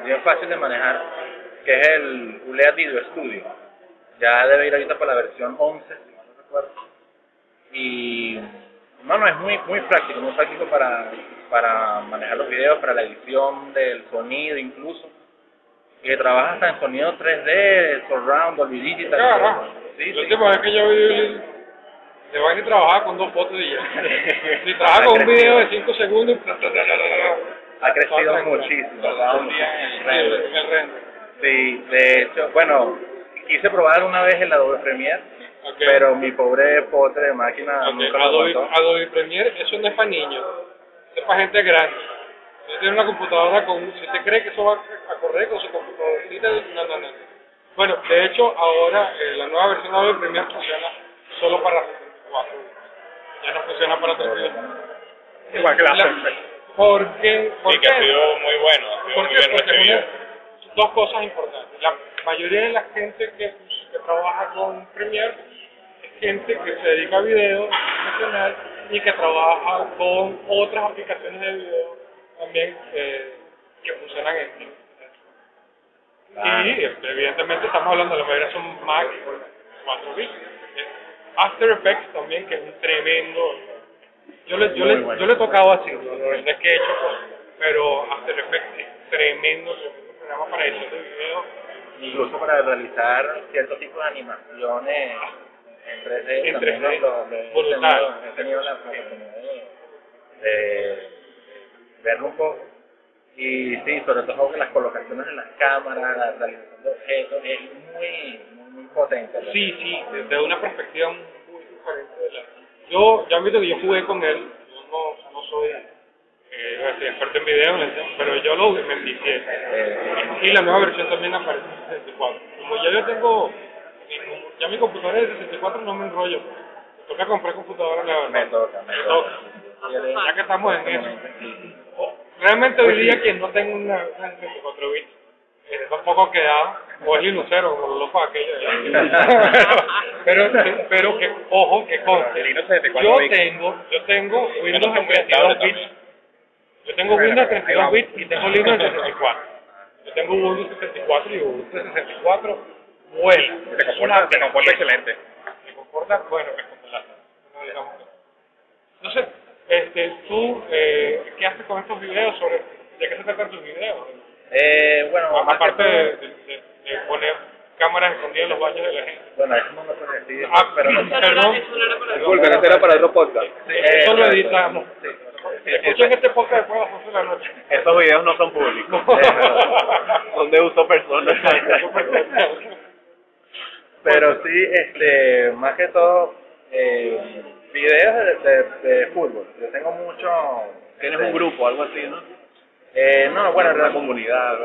bien fácil de manejar, que es el Ulea Video Studio. Ya debe ir ahorita para la versión 11, si mal no recuerdo. Y no, no, es muy, muy práctico, muy práctico para, para manejar los videos, para la edición del sonido incluso. Que trabaja hasta en sonido 3D, surround, Dolby Digital. Sí, La sí. última vez que yo vi de vaina y trabajaba con dos fotos y ya. [laughs] Si trabajaba Ha con un video de crecido. 5 segundos. Ha crecido muchísimo. El día en el render, en el render. Sí, de hecho, bueno, quise probar una vez el Adobe Premiere, pero mi pobre potre de máquina Ok, nunca Adobe. Adobe Premiere, eso no es para niños, es para gente grande. Si usted tiene una computadora con, si usted cree que eso va a correr con su computadorcita, no, no, no. Bueno, de hecho, ahora eh, la nueva versión de Adobe Premiere funciona solo para 64. Ya no funciona para 32. Igual que la La- After ¿Por qué? ¿Por Sí, que ha sido muy bueno, ha sido ¿Por muy qué? bien Porque recibido. una- dos cosas importantes. La mayoría de la gente que, que trabaja con Premiere es gente que se dedica a video profesional y que trabaja con otras aplicaciones de video también eh, que funcionan en en- y este, evidentemente estamos hablando, la mayoría son Mac 4 bits. After Effects también, que es un tremendo... Yo le, yo le, yo le he tocado así, no, no es que he hecho pero After Effects es tremendo, tremendo programa para edición de video. Incluso para realizar cierto tipo de animaciones en 3D. En también 3D, lo- lo he tenido- He tenido la oportunidad de, de verlo un poco. Y sí, sobre todo que las colocaciones de las cámaras, la realización de objetos, es muy, muy, muy potente. Sí, sí, desde una perspectiva muy diferente de la... Yo, ya han visto que yo jugué con él, yo no, no soy eh, experto en video, pero yo lo. Eh, Y la nueva versión también aparece en 64. Como ya yo tengo ya mi computadora es de 64 no me enrollo. Me toca comprar computadora nueva. Me toca. Ya que estamos en eso. Realmente hoy día quien no tenga una, una 64 bits, eh, es un poco quedado, o es linuxero, como los locos aquellos. [laughs] pero, pero que, ojo, que conste, 64 yo tengo, yo tengo Windows Menos en 32 estable bits, yo tengo Windows en 32 bits y tengo Linux [laughs] en 64. Yo tengo Windows 64 y Windows 64 vuela. Se comporta, se comporta excelente. Se comporta, bueno, que la- no digamos Entonces, este, tú, eh, ¿qué haces con estos videos? sobre ¿De qué se tratan tus videos? Eh, bueno, Aparte de, de, de- de poner cámaras escondidas en los baños de la gente. Bueno, eso no lo decir, Ah, pero no [laughs] perdón. eso no era para Disculpen, ese era para otro podcast. Eso lo editamos. Sí. Escuchen este podcast después de las 11 de la noche. Esos videos no son públicos. [laughs] [laughs] son de uso personal. Pero sí, este, más que todo, eh, videos de, de, de fútbol. Yo tengo mucho... Tienes un grupo, algo así, ¿no? Eh, no, bueno, en realidad, comunidad,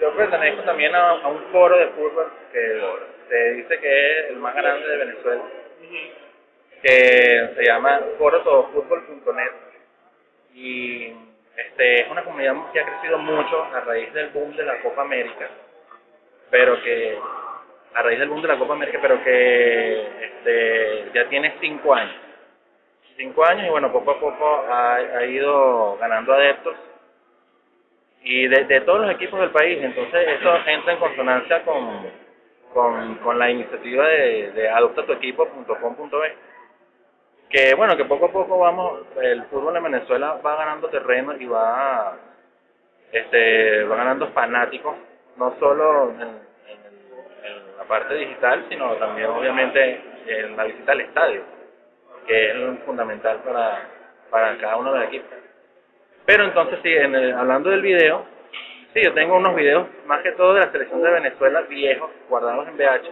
yo pertenezco también a, a un foro de fútbol que se dice que es el más grande de Venezuela, que se llama forotodofutbol.net y este es una comunidad que ha crecido mucho a raíz del boom de la Copa América, pero que a raíz del boom de la Copa América, pero que este, ya tiene cinco años. Cinco años y bueno, poco a poco ha, ido ganando adeptos y de, todos los equipos del país. Entonces eso entra en consonancia con, con, la iniciativa de, de adoptatuequipo.com.be que bueno, que poco a poco vamos, el fútbol en Venezuela va ganando terreno y va, este, va ganando fanáticos, no solo parte digital, sino también obviamente en la visita al estadio, que es fundamental para, para cada uno de los equipos. Pero entonces sí, en el- hablando del video, sí, yo tengo unos videos más que todo de la selección de Venezuela viejos, guardados en VH.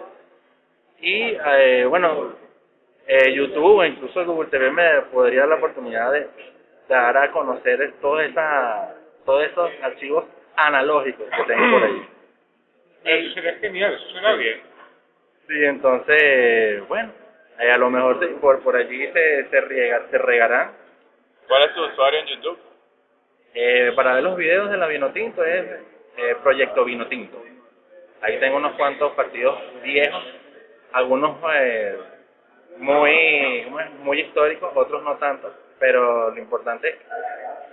Y eh, bueno, eh, YouTube o incluso Google TV me podría dar la oportunidad de dar a conocer todos esos archivos analógicos que tengo por ahí. Eso sería genial, eso suena bien. Sí, entonces, bueno, eh, a lo mejor se- por, por allí se, se, riega- se regarán. ¿Cuál es tu usuario en YouTube? Eh, para ver los videos de la Vinotinto es eh, Proyecto Vinotinto. Ahí tengo unos cuantos partidos viejos, algunos eh, muy, muy históricos, otros no tanto, pero lo importante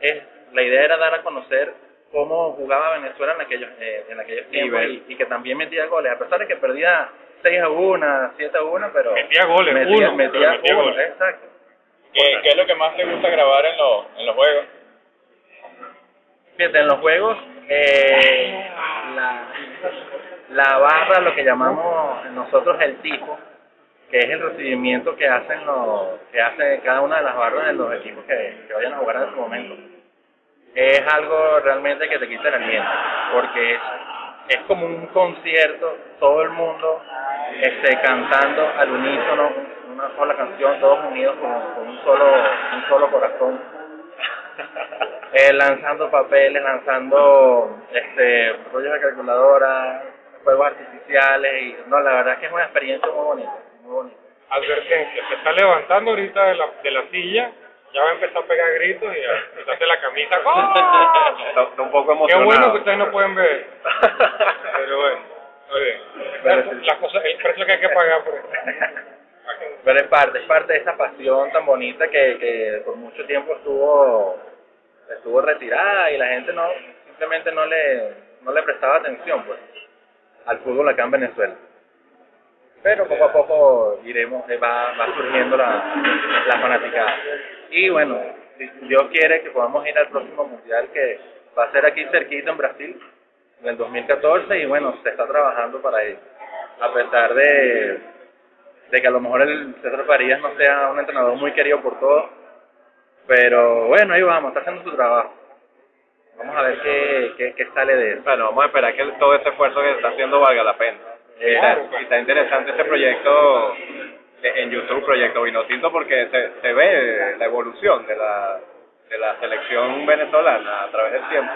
es, la idea era dar a conocer cómo jugaba Venezuela en aquellos, eh, en aquellos tiempos y, y que también metía goles, a pesar de que perdía 6 a 1, 7 a 1, pero Metía goles, metía, uno, metía, pero metía uno, goles. exacto. ¿Qué, qué es lo que más te gusta grabar en, los en los juegos? Fíjate, en los juegos, eh, la, la barra, lo que llamamos nosotros el tipo, que es el recibimiento que hacen los, que hace cada una de las barras de los equipos que, que vayan a jugar en ese momento, es algo realmente que te quita el aliento, porque es, es como un concierto, todo el mundo este, cantando al unísono una sola canción, todos unidos con, con un solo, un solo corazón [laughs] eh, lanzando papeles, lanzando este rollos de calculadora, juegos artificiales y no, la verdad es que es una experiencia muy bonita, muy bonita. Advertencia, se está levantando ahorita de la, de la silla, ya va a empezar a pegar gritos y a quitarse la camisa. [laughs] ¡Oh! Está, está un poco Qué emocionado. bueno que ustedes no pueden ver. Pero bueno, sí. Las cosas, el precio que hay que pagar por esto. Pero es parte, es parte de esa pasión tan bonita que, que por mucho tiempo estuvo estuvo retirada y la gente no simplemente no le no le prestaba atención pues al fútbol acá en Venezuela. Pero poco a poco iremos, eh, va, va surgiendo la, la fanaticada. Y bueno, si Dios quiere que podamos ir al próximo mundial que va a ser aquí cerquita en Brasil, en el 2014, y bueno, se está trabajando para ello. A pesar de, de que a lo mejor el César Farías no sea un entrenador muy querido por todos, pero bueno, ahí vamos, está haciendo su trabajo. Vamos a ver qué, qué, qué sale de eso. Bueno, vamos a esperar que todo este esfuerzo que se está haciendo valga la pena. Y está, está interesante este proyecto en YouTube, Proyecto Vinotinto, porque se, se ve la evolución de la, de la selección venezolana a través del tiempo.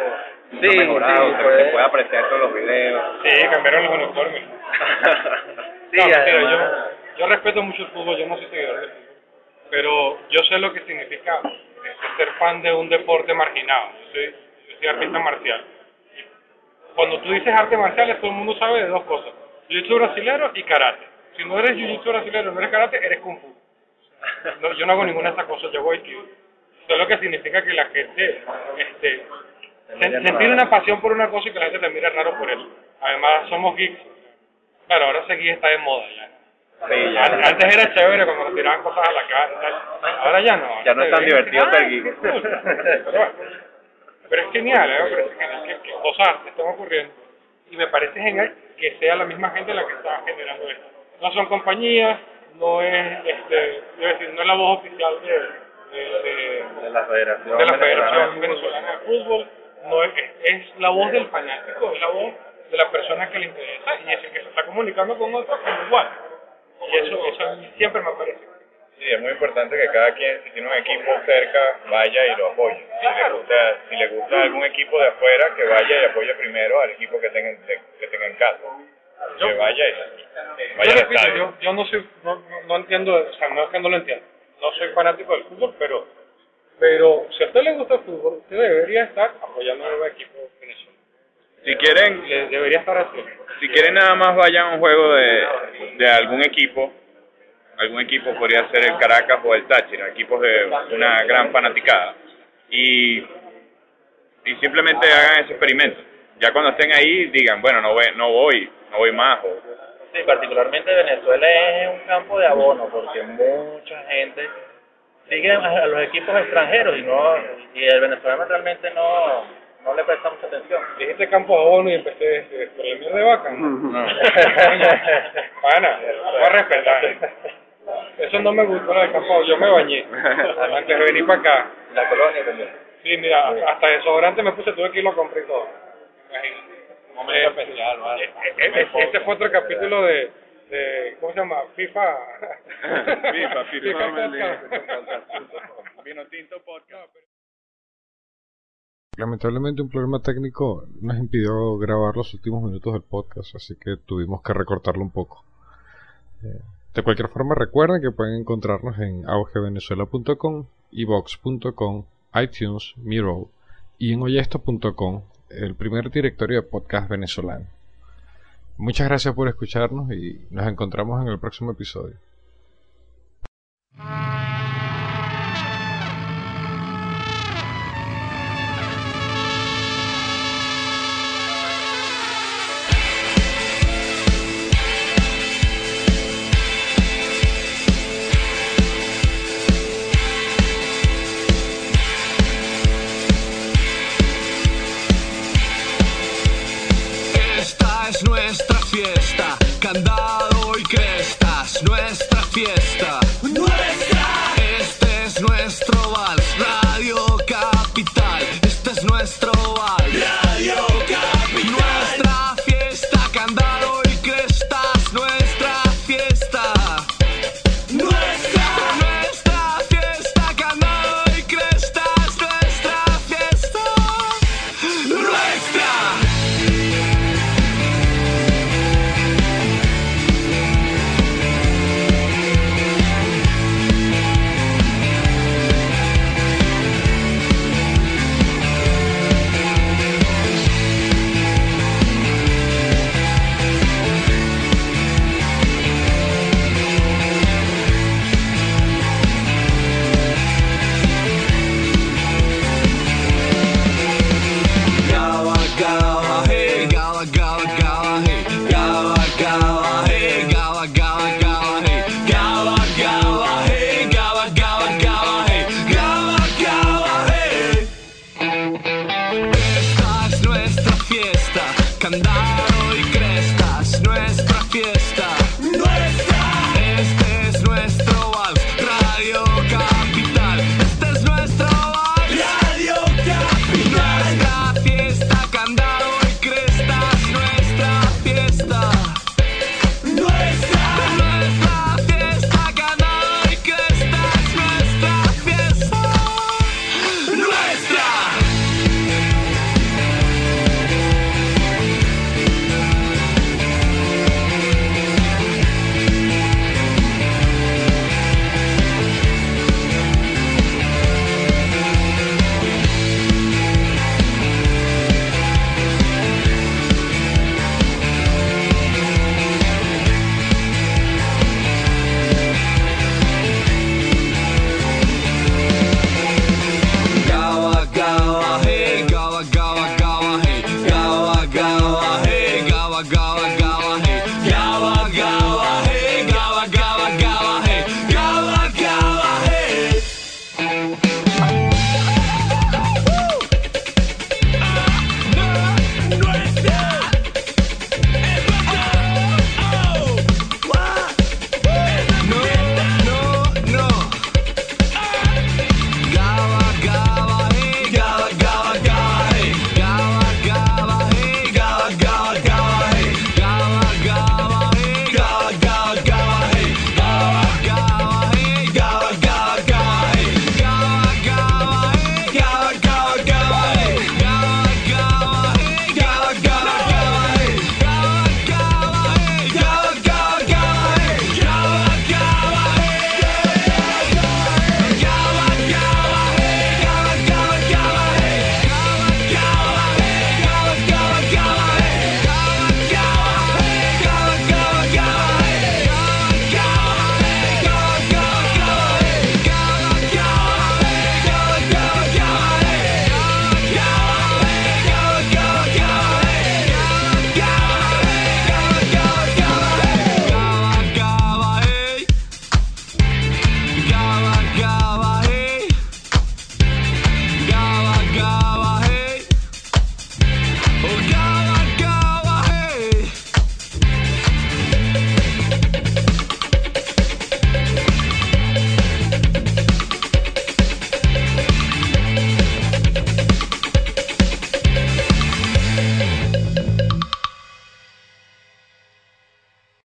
Sí, ha mejorado, sí, se, se puede apreciar todos los videos. Sí, cambiaron los uniformes. [laughs] Sí, No, además- yo, yo respeto mucho el fútbol, yo no soy seguidor del fútbol, pero yo sé lo que significa este, ser fan de un deporte marginado. Yo soy, yo soy artista marcial. Cuando tú dices artes marciales, todo el mundo sabe de dos cosas: jiu-jitsu brasilero y karate. Si no eres jiu-jitsu brasilero, no eres karate, eres kung fu. No, yo no hago ninguna de esas cosas, yo hago aikido. Eso es lo que significa que la gente este, sen- sentir una pasión por una cosa y que la gente te mire raro por eso. Además, somos geeks. Claro, ahora ese geek está de moda ya. Sí, ya. Antes era chévere cuando nos tiraban cosas a la cara y tal. Ahora ya no. Ya no es tan te divertido ser "Ay, geek". qué cool". Pero, bueno, pero es genial, ¿eh? Me parece genial que, que cosas están ocurriendo. Y me parece genial que sea la misma gente la que está generando esto. No son compañías, no es, este, decir, no es la voz oficial de, de- de- de la Federación, de la Venezolana Federación de Venezolana de Fútbol, no es, es la voz del fanático, es la voz de la persona que le interesa y es el que se está comunicando con otros como igual. Y eso, eso siempre me parece. Sí, es muy importante que cada quien, si tiene un equipo cerca, vaya y lo apoye. Si le gusta, si le gusta algún equipo de afuera, que vaya y apoye primero al equipo que tenga, en- que tenga en casa. Yo- que vaya y Yo vaya al repito, estadio. yo, yo no soy, no, no, no entiendo, o sea, no es que no lo entiendo, no soy fanático del fútbol, pero, pero si a usted le gusta el fútbol, usted debería estar apoyando a un equipo venezolano. Si quieren, Le- debería estar así. si quieren nada más vayan a un juego de, de algún equipo, algún equipo podría ser el Caracas o el Táchira, equipos de una gran fanaticada. Y, y simplemente hagan ese experimento. Ya cuando estén ahí digan, bueno, no voy, no voy, no voy más. O, Sí, particularmente Venezuela es un campo de abono porque mucha gente sigue a los equipos extranjeros y no y el venezolano realmente no no le presta mucha atención. Dijiste campo de abono y empecé por el miel de vaca. ¿no? [laughs] Pana, voy a respetar. Eso no me gustó lo del campo, yo me bañé antes de venir para acá. La colonia también. Sí, mira, hasta desodorante me puse, tuve que ir lo compré y todo. Imagínate. Momento especial, ¿vale? Eh, eh, eh, Este fue otro capítulo de, de ¿cómo se llama? FIFA. [laughs] FIFA, [laughs] FIFA Podcast. Vino Tinto Podcast. Lamentablemente un problema técnico nos impidió grabar los últimos minutos del podcast, así que tuvimos que recortarlo un poco. Eh, de cualquier forma recuerden que pueden encontrarnos en augevenezuela.com, evox.com, iTunes, Miro y en oyesto.com, el primer directorio de podcast venezolano. Muchas gracias por escucharnos y nos encontramos en el próximo episodio. Fiesta,